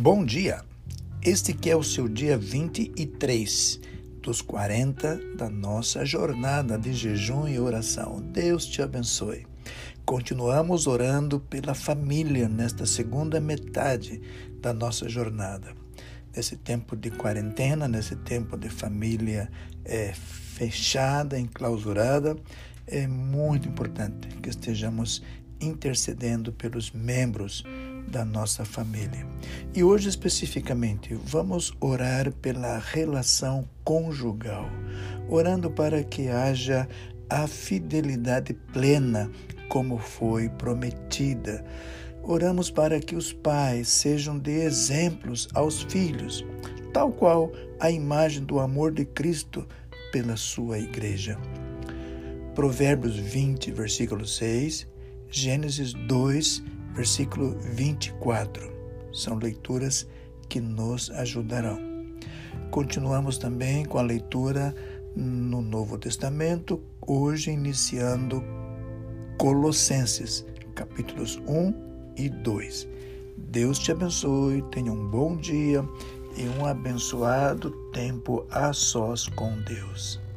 Bom dia! Este que é o seu dia 23 dos 40 da nossa jornada de jejum e oração. Deus te abençoe. Continuamos orando pela família nesta segunda metade da nossa jornada. Nesse tempo de quarentena, nesse tempo de família é, fechada, enclausurada, é muito importante que estejamos intercedendo pelos membros da nossa família. E hoje, especificamente, vamos orar pela relação conjugal, orando para que haja a fidelidade plena, como foi prometida. Oramos para que os pais sejam de exemplos aos filhos, tal qual a imagem do amor de Cristo pela sua igreja. Provérbios 20, versículo 6, Gênesis 2, versículo 24. São leituras que nos ajudarão. Continuamos também com a leitura no Novo Testamento, hoje iniciando Colossenses, capítulos 1 e 2. Deus te abençoe, tenha um bom dia e um abençoado tempo a sós com Deus.